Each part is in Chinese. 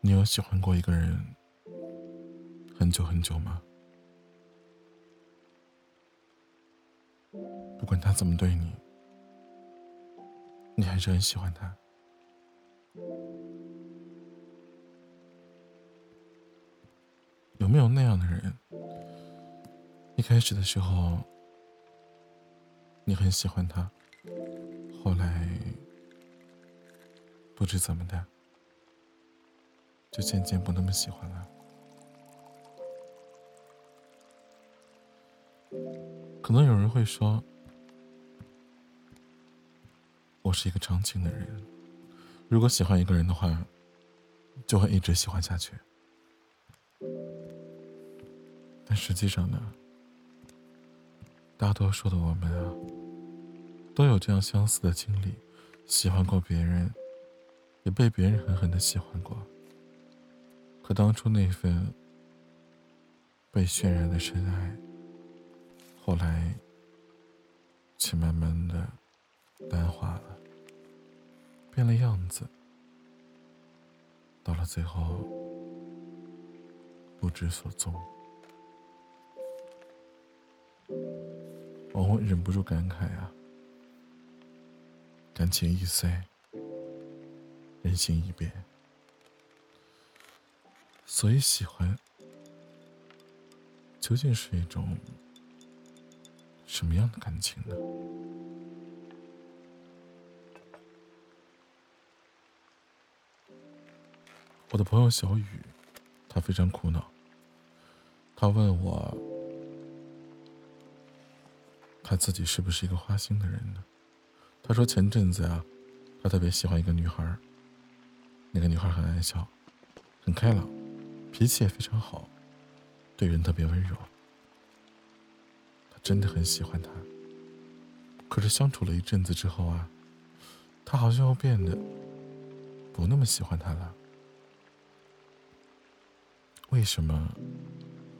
你有喜欢过一个人很久很久吗？不管他怎么对你，你还是很喜欢他。有没有那样的人？一开始的时候，你很喜欢他，后来不知怎么的，就渐渐不那么喜欢了。可能有人会说，我是一个长情的人，如果喜欢一个人的话，就会一直喜欢下去。但实际上呢，大多数的我们啊，都有这样相似的经历：喜欢过别人，也被别人狠狠的喜欢过。可当初那份被渲染的深爱，后来却慢慢的淡化了，变了样子，到了最后不知所踪。我会忍不住感慨啊，感情易碎，人心易变，所以喜欢究竟是一种什么样的感情呢？我的朋友小雨，他非常苦恼，他问我。他自己是不是一个花心的人呢？他说前阵子啊，他特别喜欢一个女孩那个女孩很爱笑，很开朗，脾气也非常好，对人特别温柔。他真的很喜欢她。可是相处了一阵子之后啊，他好像又变得不那么喜欢她了。为什么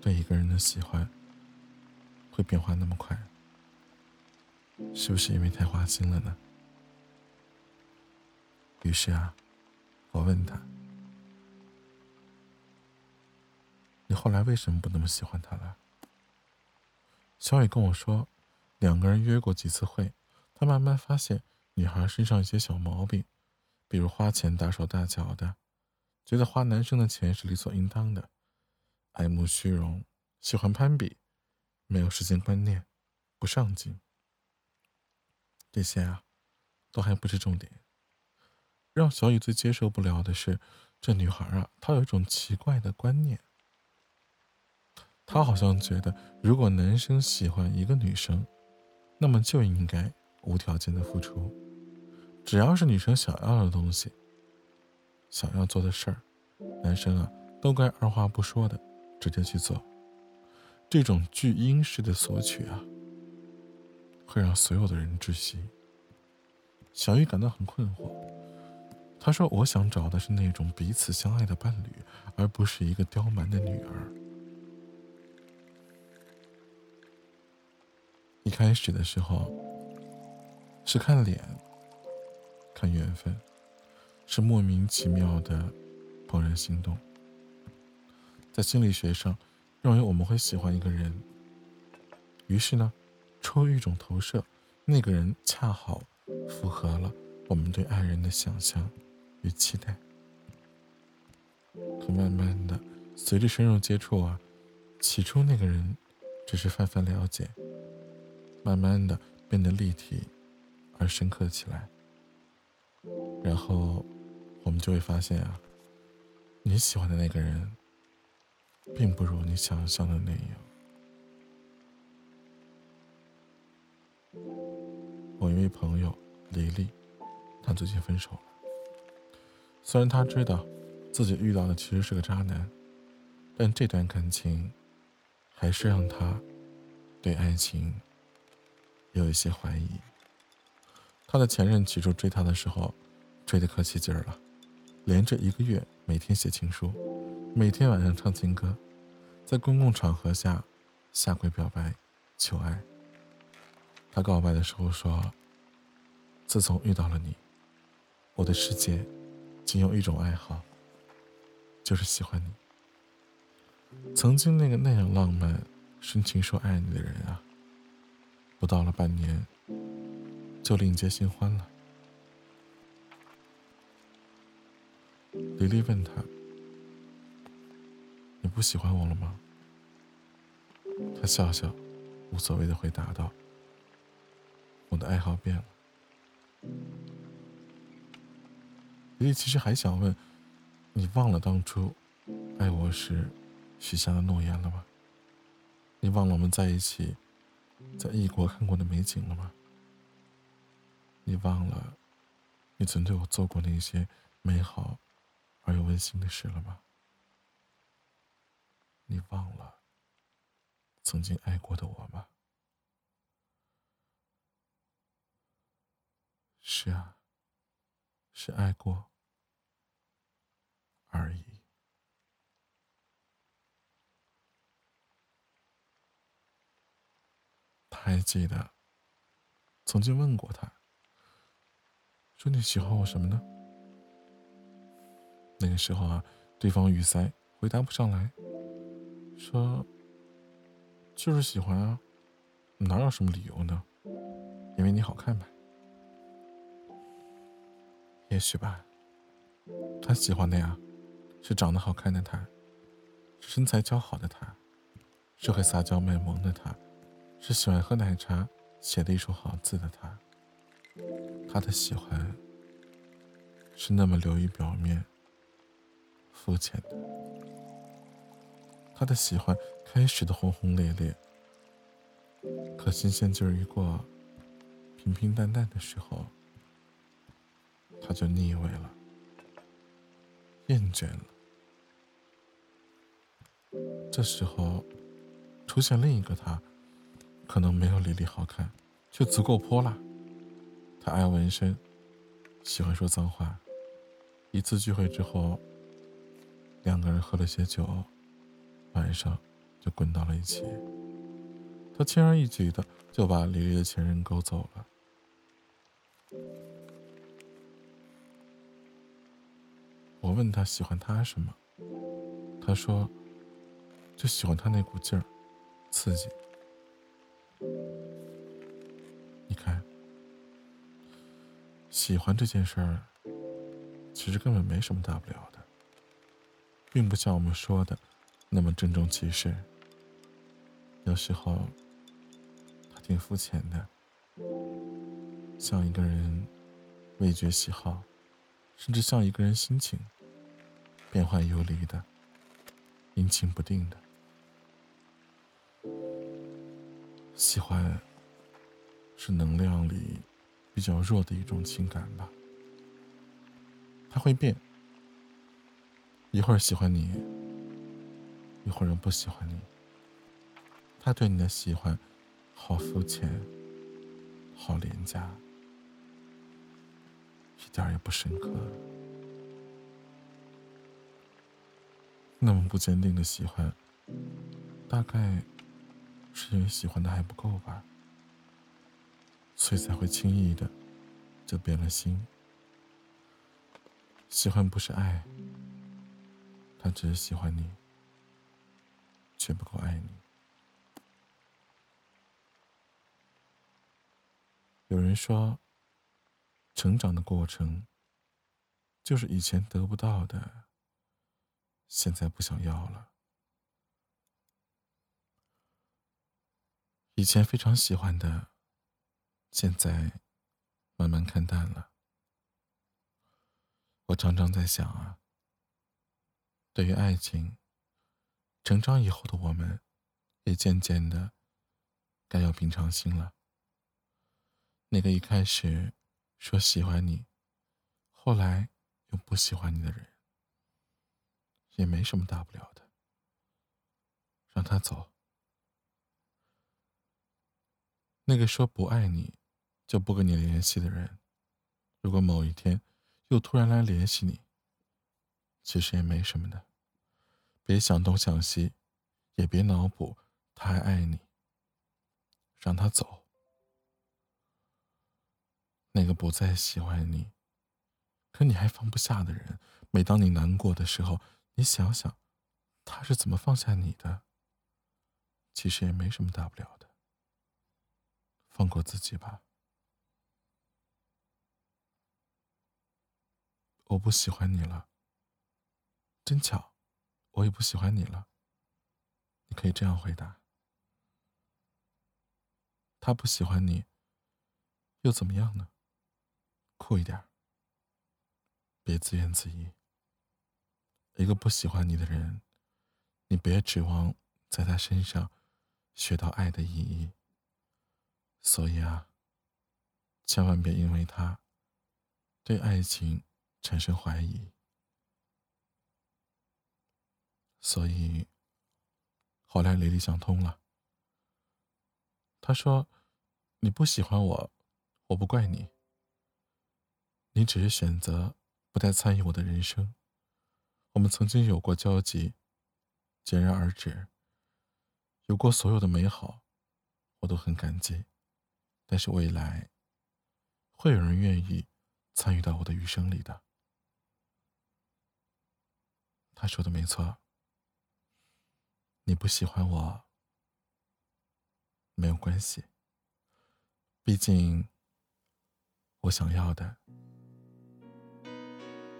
对一个人的喜欢会变化那么快？是不是因为太花心了呢？于是啊，我问他：“你后来为什么不那么喜欢他了？”小雨跟我说：“两个人约过几次会，他慢慢发现女孩身上一些小毛病，比如花钱大手大脚的，觉得花男生的钱是理所应当的，爱慕虚荣，喜欢攀比，没有时间观念，不上进。”这些啊，都还不是重点。让小雨最接受不了的是，这女孩啊，她有一种奇怪的观念。她好像觉得，如果男生喜欢一个女生，那么就应该无条件的付出，只要是女生想要的东西、想要做的事儿，男生啊，都该二话不说的直接去做。这种巨婴式的索取啊。会让所有的人窒息。小雨感到很困惑，她说：“我想找的是那种彼此相爱的伴侣，而不是一个刁蛮的女儿。”一开始的时候，是看脸，看缘分，是莫名其妙的怦然心动。在心理学上，认为我们会喜欢一个人，于是呢。出于一种投射，那个人恰好符合了我们对爱人的想象与期待。可慢慢的，随着深入接触啊，起初那个人只是泛泛了解，慢慢的变得立体而深刻起来。然后我们就会发现啊，你喜欢的那个人，并不如你想象的那样。我一位朋友李丽，她最近分手了。虽然她知道自己遇到的其实是个渣男，但这段感情还是让她对爱情有一些怀疑。她的前任起初追她的时候，追得可起劲儿了，连着一个月每天写情书，每天晚上唱情歌，在公共场合下下跪表白求爱。他告白的时候说：“自从遇到了你，我的世界仅有一种爱好，就是喜欢你。曾经那个那样浪漫、深情说爱你的人啊，不到了半年就另结新欢了。李丽问他：“你不喜欢我了吗？”他笑笑，无所谓的回答道：“我的爱好变了。”李丽其实还想问：“你忘了当初爱我时许下的诺言了吗？你忘了我们在一起在异国看过的美景了吗？你忘了你曾对我做过那些美好而又温馨的事了吗？你忘了？”曾经爱过的我吗？是啊，是爱过而已。他还记得曾经问过他，说你喜欢我什么呢？那个时候啊，对方语塞，回答不上来，说。就是喜欢啊，哪有什么理由呢？因为你好看呗。也许吧。他喜欢的呀，是长得好看的他，是身材姣好的他，是会撒娇卖萌的他，是喜欢喝奶茶、写的一手好字的他。他的喜欢是那么流于表面、肤浅的。他的喜欢。开始的轰轰烈烈，可新鲜劲儿一过，平平淡淡的时候，他就腻味了，厌倦了。这时候，出现另一个他，可能没有李丽好看，却足够泼辣。他爱纹身，喜欢说脏话。一次聚会之后，两个人喝了些酒，晚上。就滚到了一起。他轻而易举的就把李丽的前任勾走了。我问他喜欢他什么，他说：“就喜欢他那股劲儿，刺激。”你看，喜欢这件事儿，其实根本没什么大不了的，并不像我们说的那么郑重其事。有时候，他挺肤浅的，像一个人味觉喜好，甚至像一个人心情变幻游离的，阴晴不定的。喜欢是能量里比较弱的一种情感吧，它会变，一会儿喜欢你，一会儿又不喜欢你。他对你的喜欢，好肤浅，好廉价，一点也不深刻。那么不坚定的喜欢，大概是因为喜欢的还不够吧，所以才会轻易的就变了心。喜欢不是爱，他只是喜欢你，却不够爱你。有人说，成长的过程，就是以前得不到的，现在不想要了；以前非常喜欢的，现在慢慢看淡了。我常常在想啊，对于爱情，成长以后的我们，也渐渐的该有平常心了。那个一开始说喜欢你，后来又不喜欢你的人，也没什么大不了的，让他走。那个说不爱你就不跟你联系的人，如果某一天又突然来联系你，其实也没什么的，别想东想西，也别脑补他还爱你，让他走。那个不再喜欢你，可你还放不下的人，每当你难过的时候，你想想，他是怎么放下你的？其实也没什么大不了的，放过自己吧。我不喜欢你了，真巧，我也不喜欢你了。你可以这样回答。他不喜欢你，又怎么样呢？酷一点，别自怨自艾。一个不喜欢你的人，你别指望在他身上学到爱的意义。所以啊，千万别因为他对爱情。产生怀疑，所以后来雷利想通了。他说：“你不喜欢我，我不怪你。你只是选择不再参与我的人生。我们曾经有过交集，戛然而止。有过所有的美好，我都很感激。但是未来会有人愿意参与到我的余生里的。”他说的没错，你不喜欢我没有关系，毕竟我想要的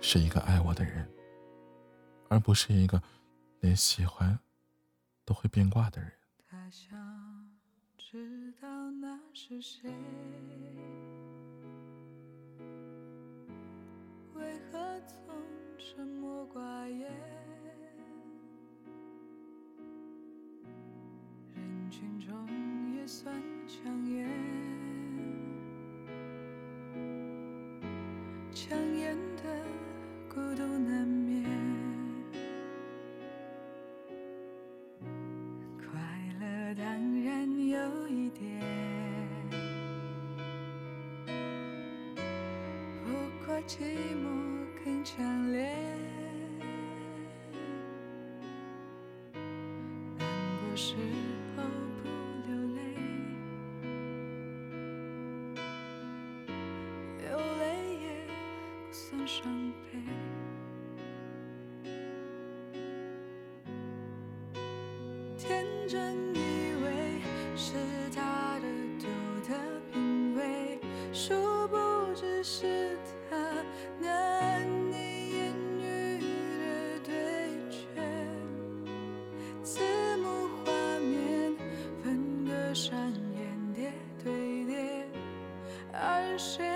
是一个爱我的人，而不是一个连喜欢都会变卦的人。他想知道那是谁，为何总沉默寡言？人群中也算抢眼，抢眼的孤独难不而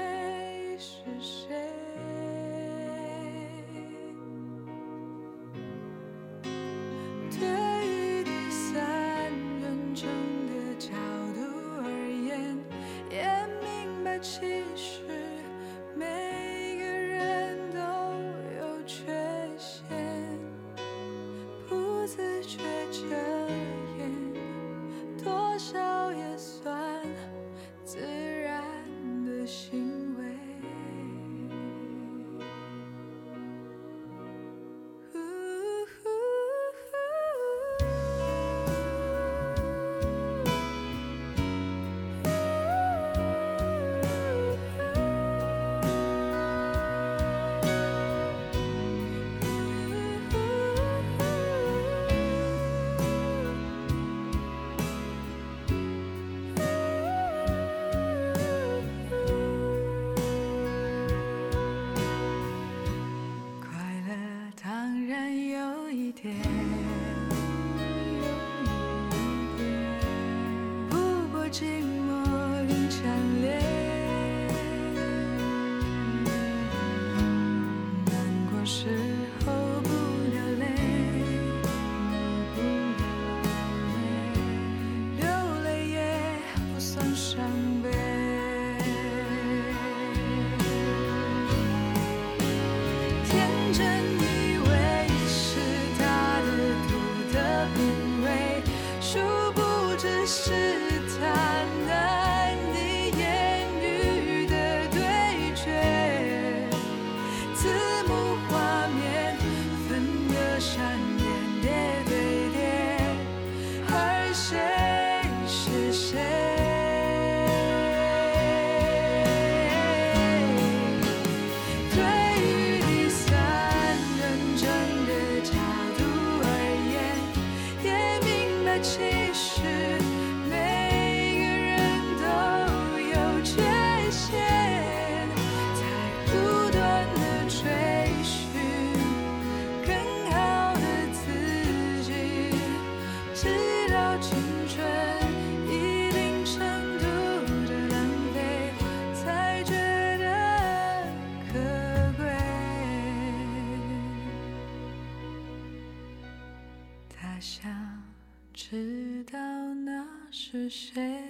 是谁。